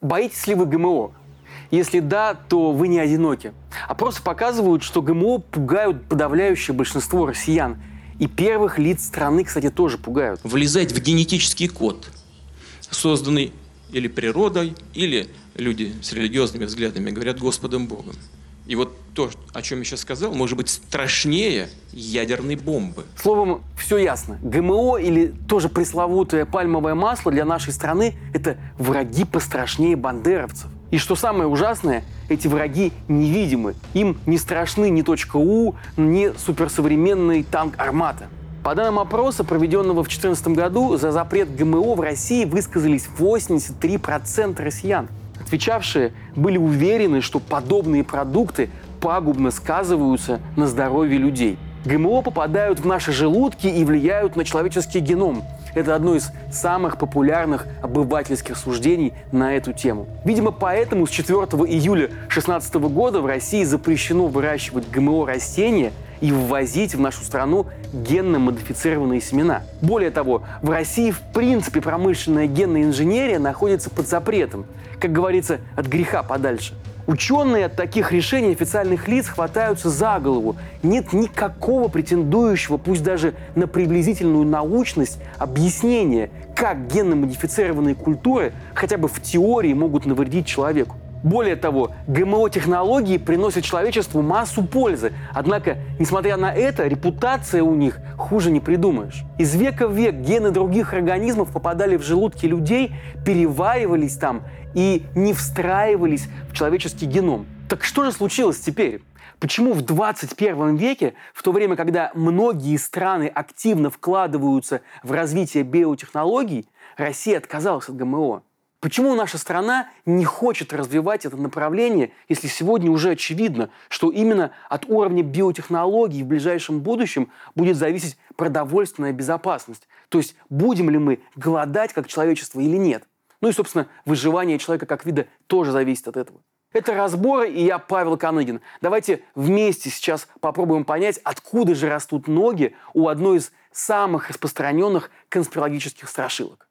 Боитесь ли вы ГМО? Если да, то вы не одиноки. Опросы показывают, что ГМО пугают подавляющее большинство россиян. И первых лиц страны, кстати, тоже пугают. Влезать в генетический код, созданный или природой, или люди с религиозными взглядами говорят Господом Богом. И вот то, о чем я сейчас сказал, может быть страшнее ядерной бомбы. Словом, все ясно. ГМО или тоже пресловутое пальмовое масло для нашей страны – это враги пострашнее бандеровцев. И что самое ужасное, эти враги невидимы. Им не страшны ни точка У, ни суперсовременный танк «Армата». По данным опроса, проведенного в 2014 году, за запрет ГМО в России высказались 83% россиян. Отвечавшие были уверены, что подобные продукты пагубно сказываются на здоровье людей. ГМО попадают в наши желудки и влияют на человеческий геном. Это одно из самых популярных обывательских суждений на эту тему. Видимо, поэтому с 4 июля 2016 года в России запрещено выращивать ГМО растения и ввозить в нашу страну генно-модифицированные семена. Более того, в России в принципе промышленная генная инженерия находится под запретом как говорится, от греха подальше. Ученые от таких решений официальных лиц хватаются за голову. Нет никакого претендующего, пусть даже на приблизительную научность, объяснения, как генно-модифицированные культуры хотя бы в теории могут навредить человеку. Более того, ГМО-технологии приносят человечеству массу пользы. Однако, несмотря на это, репутация у них хуже не придумаешь. Из века в век гены других организмов попадали в желудки людей, переваривались там и не встраивались в человеческий геном. Так что же случилось теперь? Почему в 21 веке, в то время, когда многие страны активно вкладываются в развитие биотехнологий, Россия отказалась от ГМО? Почему наша страна не хочет развивать это направление, если сегодня уже очевидно, что именно от уровня биотехнологий в ближайшем будущем будет зависеть продовольственная безопасность? То есть будем ли мы голодать как человечество или нет? Ну и, собственно, выживание человека как вида тоже зависит от этого. Это разборы, и я Павел Каныгин. Давайте вместе сейчас попробуем понять, откуда же растут ноги у одной из самых распространенных конспирологических страшилок.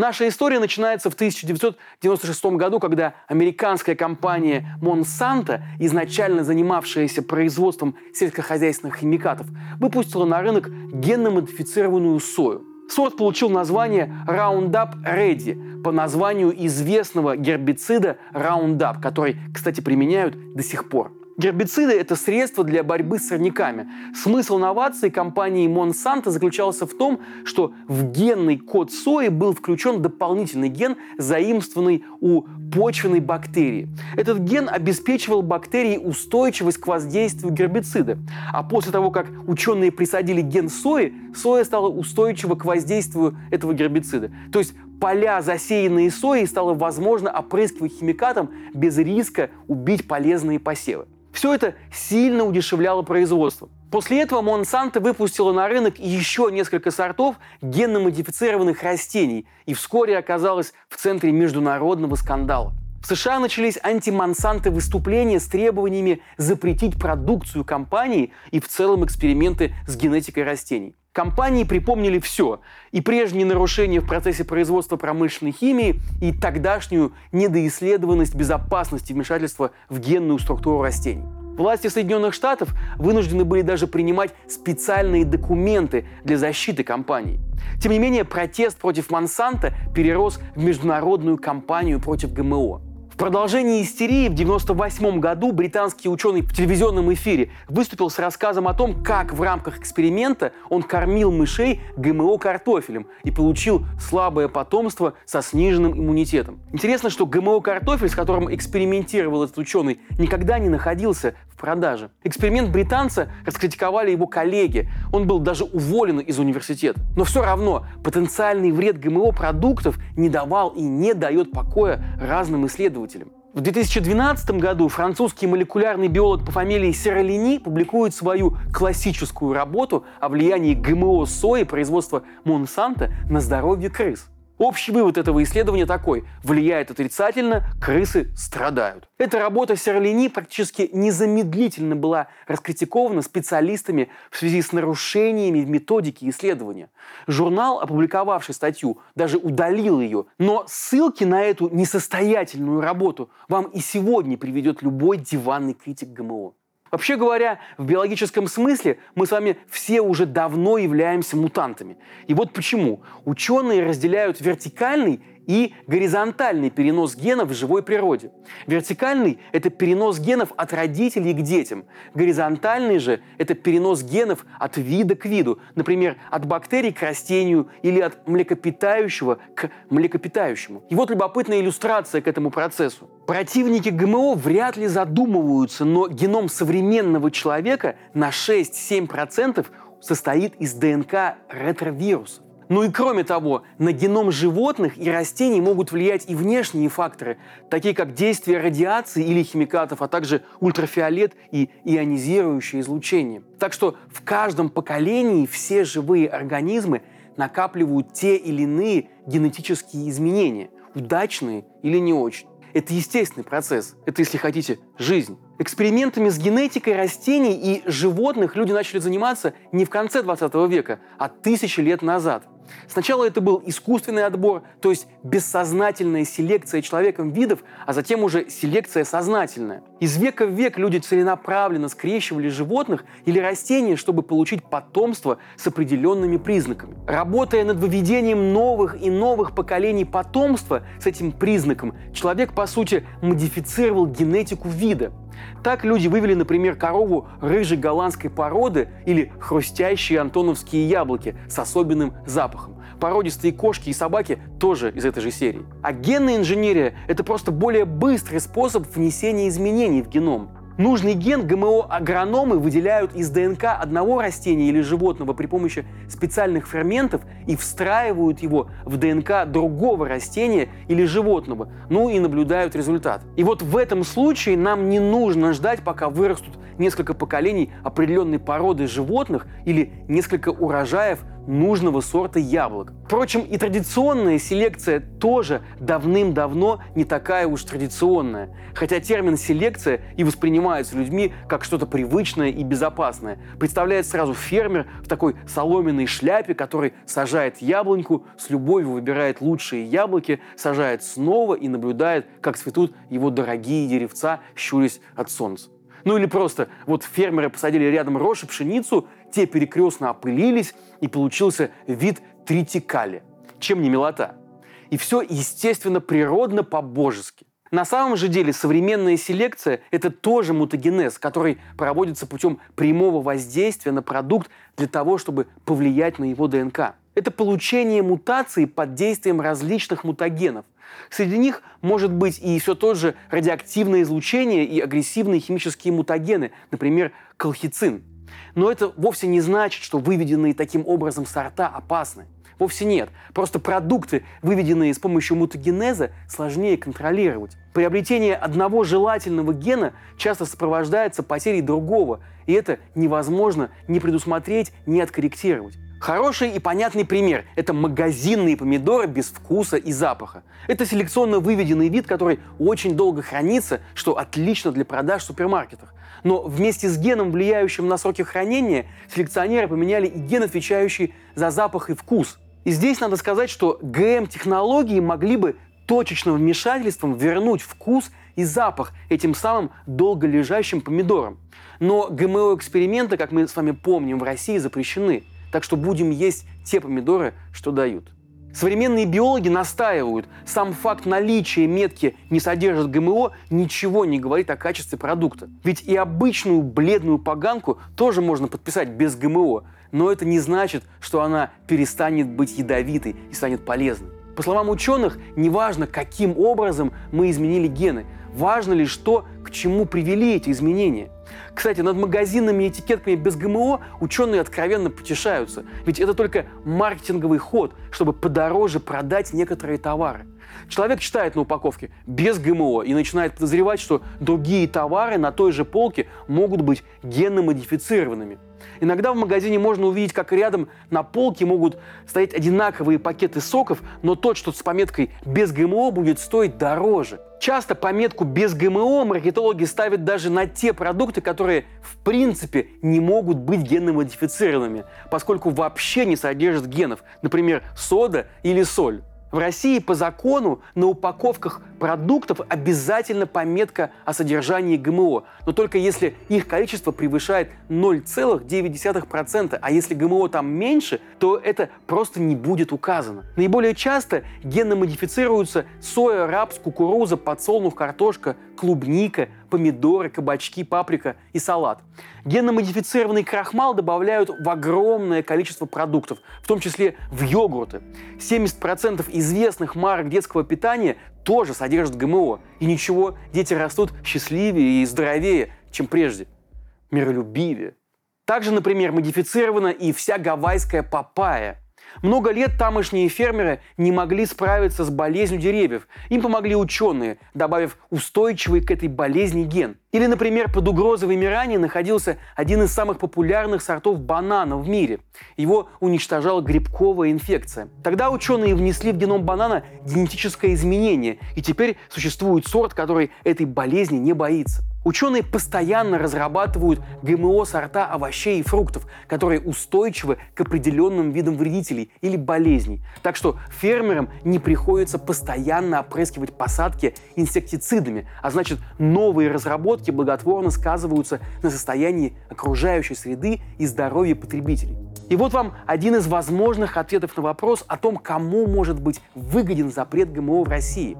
Наша история начинается в 1996 году, когда американская компания Monsanto, изначально занимавшаяся производством сельскохозяйственных химикатов, выпустила на рынок генно-модифицированную сою. Сорт получил название Roundup Ready по названию известного гербицида Roundup, который, кстати, применяют до сих пор. Гербициды – это средство для борьбы с сорняками. Смысл новации компании Monsanto заключался в том, что в генный код сои был включен дополнительный ген, заимствованный у почвенной бактерии. Этот ген обеспечивал бактерии устойчивость к воздействию гербицида. А после того, как ученые присадили ген сои, соя стала устойчива к воздействию этого гербицида. То есть поля, засеянные соей, стало возможно опрыскивать химикатом без риска убить полезные посевы. Все это сильно удешевляло производство. После этого Монсанто выпустила на рынок еще несколько сортов генно-модифицированных растений и вскоре оказалась в центре международного скандала. В США начались антимонсанты выступления с требованиями запретить продукцию компании и в целом эксперименты с генетикой растений. Компании припомнили все. И прежние нарушения в процессе производства промышленной химии, и тогдашнюю недоисследованность безопасности вмешательства в генную структуру растений. Власти Соединенных Штатов вынуждены были даже принимать специальные документы для защиты компаний. Тем не менее, протест против Монсанто перерос в международную кампанию против ГМО продолжении истерии в 1998 году британский ученый в телевизионном эфире выступил с рассказом о том, как в рамках эксперимента он кормил мышей ГМО картофелем и получил слабое потомство со сниженным иммунитетом. Интересно, что ГМО картофель, с которым экспериментировал этот ученый, никогда не находился продаже. Эксперимент британца раскритиковали его коллеги. Он был даже уволен из университета. Но все равно потенциальный вред ГМО продуктов не давал и не дает покоя разным исследователям. В 2012 году французский молекулярный биолог по фамилии Сералини публикует свою классическую работу о влиянии ГМО сои производства Монсанто на здоровье крыс. Общий вывод этого исследования такой. Влияет отрицательно, крысы страдают. Эта работа Серлини практически незамедлительно была раскритикована специалистами в связи с нарушениями в методике исследования. Журнал, опубликовавший статью, даже удалил ее. Но ссылки на эту несостоятельную работу вам и сегодня приведет любой диванный критик ГМО. Вообще говоря, в биологическом смысле мы с вами все уже давно являемся мутантами. И вот почему. Ученые разделяют вертикальный и горизонтальный перенос генов в живой природе. Вертикальный – это перенос генов от родителей к детям. Горизонтальный же – это перенос генов от вида к виду. Например, от бактерий к растению или от млекопитающего к млекопитающему. И вот любопытная иллюстрация к этому процессу. Противники ГМО вряд ли задумываются, но геном современного человека на 6-7% состоит из ДНК ретровирусов. Ну и кроме того, на геном животных и растений могут влиять и внешние факторы, такие как действие радиации или химикатов, а также ультрафиолет и ионизирующее излучение. Так что в каждом поколении все живые организмы накапливают те или иные генетические изменения, удачные или не очень. Это естественный процесс. Это, если хотите, жизнь. Экспериментами с генетикой растений и животных люди начали заниматься не в конце 20 века, а тысячи лет назад. Сначала это был искусственный отбор, то есть бессознательная селекция человеком видов, а затем уже селекция сознательная. Из века в век люди целенаправленно скрещивали животных или растения, чтобы получить потомство с определенными признаками. Работая над выведением новых и новых поколений потомства с этим признаком, человек, по сути, модифицировал генетику вида. Так люди вывели, например, корову рыжей голландской породы или хрустящие антоновские яблоки с особенным запахом. Породистые кошки и собаки тоже из этой же серии. А генная инженерия – это просто более быстрый способ внесения изменений в геном. Нужный ген ГМО-агрономы выделяют из ДНК одного растения или животного при помощи специальных ферментов и встраивают его в ДНК другого растения или животного, ну и наблюдают результат. И вот в этом случае нам не нужно ждать, пока вырастут несколько поколений определенной породы животных или несколько урожаев нужного сорта яблок. Впрочем, и традиционная селекция тоже давным-давно не такая уж традиционная. Хотя термин «селекция» и воспринимается людьми как что-то привычное и безопасное. Представляет сразу фермер в такой соломенной шляпе, который сажает яблоньку, с любовью выбирает лучшие яблоки, сажает снова и наблюдает, как цветут его дорогие деревца, щурясь от солнца. Ну или просто вот фермеры посадили рядом рожь и пшеницу, те перекрестно опылились, и получился вид тритикали. Чем не милота? И все, естественно, природно по-божески. На самом же деле современная селекция – это тоже мутагенез, который проводится путем прямого воздействия на продукт для того, чтобы повлиять на его ДНК. Это получение мутации под действием различных мутагенов. Среди них может быть и все тот же радиоактивное излучение и агрессивные химические мутагены, например, колхицин. Но это вовсе не значит, что выведенные таким образом сорта опасны. Вовсе нет. Просто продукты, выведенные с помощью мутагенеза, сложнее контролировать. Приобретение одного желательного гена часто сопровождается потерей другого, и это невозможно ни предусмотреть, ни откорректировать. Хороший и понятный пример – это магазинные помидоры без вкуса и запаха. Это селекционно выведенный вид, который очень долго хранится, что отлично для продаж в супермаркетах. Но вместе с геном, влияющим на сроки хранения, селекционеры поменяли и ген, отвечающий за запах и вкус. И здесь надо сказать, что ГМ-технологии могли бы точечным вмешательством вернуть вкус и запах этим самым долго лежащим помидорам. Но ГМО-эксперименты, как мы с вами помним, в России запрещены. Так что будем есть те помидоры, что дают. Современные биологи настаивают, сам факт наличия метки не содержит ГМО ничего не говорит о качестве продукта. Ведь и обычную бледную поганку тоже можно подписать без ГМО, но это не значит, что она перестанет быть ядовитой и станет полезной. По словам ученых, неважно, каким образом мы изменили гены, важно лишь то, к чему привели эти изменения. Кстати, над магазинами и этикетками без ГМО ученые откровенно потешаются. Ведь это только маркетинговый ход, чтобы подороже продать некоторые товары. Человек читает на упаковке без ГМО и начинает подозревать, что другие товары на той же полке могут быть генно-модифицированными. Иногда в магазине можно увидеть, как рядом на полке могут стоять одинаковые пакеты соков, но тот, что с пометкой «без ГМО», будет стоить дороже. Часто пометку «без ГМО» маркетологи ставят даже на те продукты, которые в принципе не могут быть генно-модифицированными, поскольку вообще не содержат генов, например, сода или соль. В России по закону на упаковках продуктов обязательно пометка о содержании ГМО, но только если их количество превышает 0,9%, а если ГМО там меньше, то это просто не будет указано. Наиболее часто генно модифицируются соя, рапс, кукуруза, подсолнух, картошка, клубника, помидоры, кабачки, паприка и салат. Генно-модифицированный крахмал добавляют в огромное количество продуктов, в том числе в йогурты. 70% известных марок детского питания тоже содержат ГМО. И ничего, дети растут счастливее и здоровее, чем прежде. Миролюбивее. Также, например, модифицирована и вся гавайская папайя – много лет тамошние фермеры не могли справиться с болезнью деревьев. Им помогли ученые, добавив устойчивый к этой болезни ген. Или, например, под угрозой вымирания находился один из самых популярных сортов банана в мире. Его уничтожала грибковая инфекция. Тогда ученые внесли в геном банана генетическое изменение, и теперь существует сорт, который этой болезни не боится. Ученые постоянно разрабатывают ГМО-сорта овощей и фруктов, которые устойчивы к определенным видам вредителей или болезней. Так что фермерам не приходится постоянно опрыскивать посадки инсектицидами, а значит новые разработки благотворно сказываются на состоянии окружающей среды и здоровье потребителей. И вот вам один из возможных ответов на вопрос о том, кому может быть выгоден запрет ГМО в России.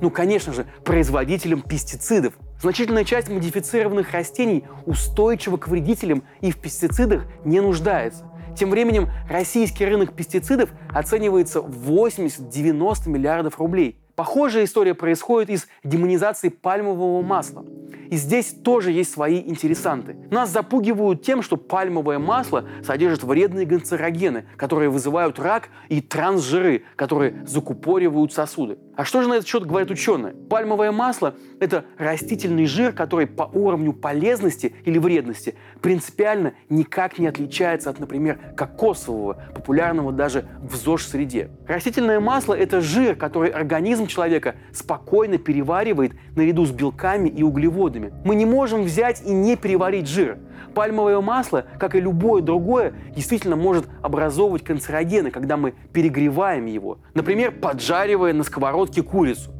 Ну, конечно же, производителям пестицидов, Значительная часть модифицированных растений устойчива к вредителям и в пестицидах не нуждается. Тем временем российский рынок пестицидов оценивается в 80-90 миллиардов рублей. Похожая история происходит из демонизации пальмового масла. И здесь тоже есть свои интересанты. Нас запугивают тем, что пальмовое масло содержит вредные канцерогены, которые вызывают рак, и трансжиры, которые закупоривают сосуды. А что же на этот счет говорят ученые? Пальмовое масло – это растительный жир, который по уровню полезности или вредности принципиально никак не отличается от, например, кокосового, популярного даже в ЗОЖ-среде. Растительное масло – это жир, который организм человека спокойно переваривает наряду с белками и углеводами. Мы не можем взять и не переварить жир. Пальмовое масло, как и любое другое, действительно может образовывать канцерогены, когда мы перегреваем его. Например, поджаривая на сковородке курицу.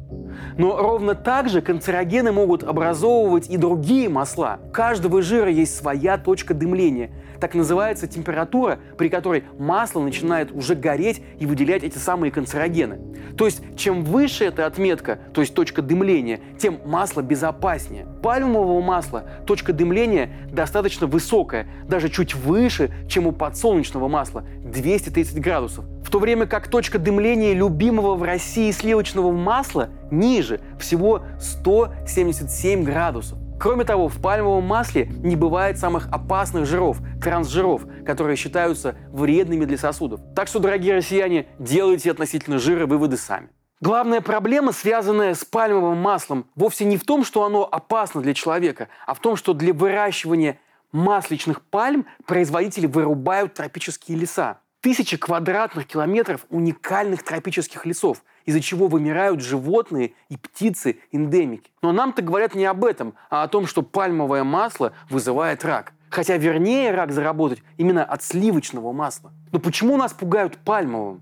Но ровно так же канцерогены могут образовывать и другие масла. У каждого жира есть своя точка дымления. Так называется температура, при которой масло начинает уже гореть и выделять эти самые канцерогены. То есть, чем выше эта отметка, то есть точка дымления, тем масло безопаснее. Пальмового масла точка дымления достаточно высокая, даже чуть выше, чем у подсолнечного масла – 230 градусов. В то время как точка дымления любимого в России сливочного масла ниже, всего 177 градусов. Кроме того, в пальмовом масле не бывает самых опасных жиров, трансжиров, которые считаются вредными для сосудов. Так что, дорогие россияне, делайте относительно жира выводы сами. Главная проблема, связанная с пальмовым маслом, вовсе не в том, что оно опасно для человека, а в том, что для выращивания масличных пальм производители вырубают тропические леса. Тысячи квадратных километров уникальных тропических лесов, из-за чего вымирают животные и птицы-эндемики. Но нам-то говорят не об этом, а о том, что пальмовое масло вызывает рак. Хотя вернее рак заработать именно от сливочного масла. Но почему нас пугают пальмовым?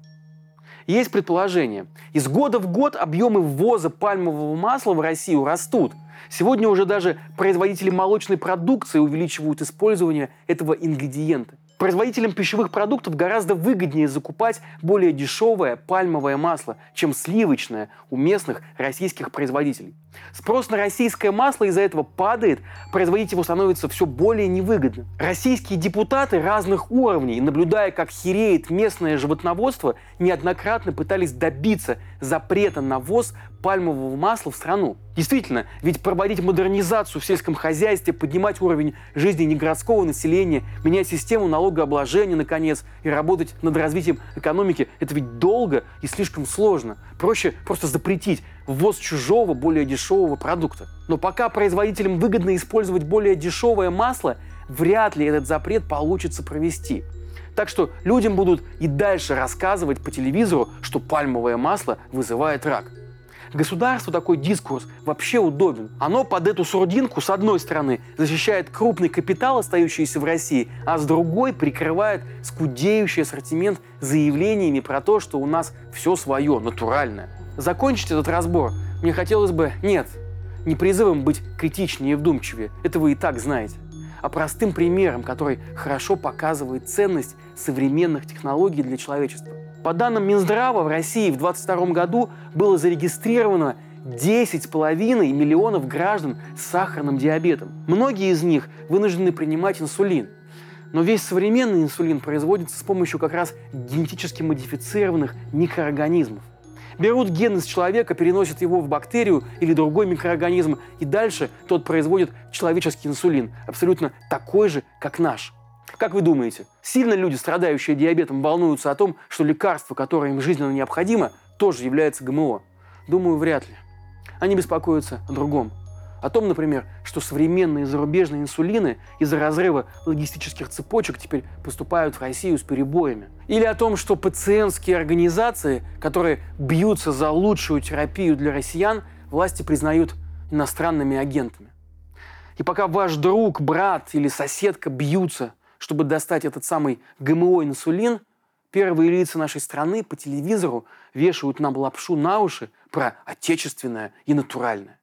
Есть предположение. Из года в год объемы ввоза пальмового масла в Россию растут. Сегодня уже даже производители молочной продукции увеличивают использование этого ингредиента. Производителям пищевых продуктов гораздо выгоднее закупать более дешевое пальмовое масло, чем сливочное у местных российских производителей. Спрос на российское масло из-за этого падает, производить его становится все более невыгодно. Российские депутаты разных уровней, наблюдая, как хереет местное животноводство, неоднократно пытались добиться запрета на ввоз пальмового масла в страну. Действительно, ведь проводить модернизацию в сельском хозяйстве, поднимать уровень жизни негородского населения, менять систему налогообложения, наконец, и работать над развитием экономики – это ведь долго и слишком сложно. Проще просто запретить ввоз чужого, более дешевого продукта. Но пока производителям выгодно использовать более дешевое масло, вряд ли этот запрет получится провести. Так что людям будут и дальше рассказывать по телевизору, что пальмовое масло вызывает рак. Государству такой дискурс вообще удобен. Оно под эту сурдинку, с одной стороны, защищает крупный капитал, остающийся в России, а с другой прикрывает скудеющий ассортимент заявлениями про то, что у нас все свое, натуральное. Закончить этот разбор мне хотелось бы, нет, не призывом быть критичнее и вдумчивее, это вы и так знаете, а простым примером, который хорошо показывает ценность современных технологий для человечества. По данным Минздрава, в России в 2022 году было зарегистрировано 10,5 миллионов граждан с сахарным диабетом. Многие из них вынуждены принимать инсулин. Но весь современный инсулин производится с помощью как раз генетически модифицированных микроорганизмов. Берут ген из человека, переносят его в бактерию или другой микроорганизм, и дальше тот производит человеческий инсулин, абсолютно такой же, как наш. Как вы думаете, сильно люди, страдающие диабетом, волнуются о том, что лекарство, которое им жизненно необходимо, тоже является ГМО? Думаю, вряд ли. Они беспокоятся о другом. О том, например, что современные зарубежные инсулины из-за разрыва логистических цепочек теперь поступают в Россию с перебоями. Или о том, что пациентские организации, которые бьются за лучшую терапию для россиян, власти признают иностранными агентами. И пока ваш друг, брат или соседка бьются чтобы достать этот самый ГМО-инсулин, первые лица нашей страны по телевизору вешают нам лапшу на уши про отечественное и натуральное.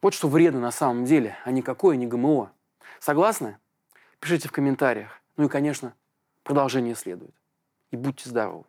Вот что вредно на самом деле, а никакое не ГМО. Согласны? Пишите в комментариях. Ну и, конечно, продолжение следует. И будьте здоровы.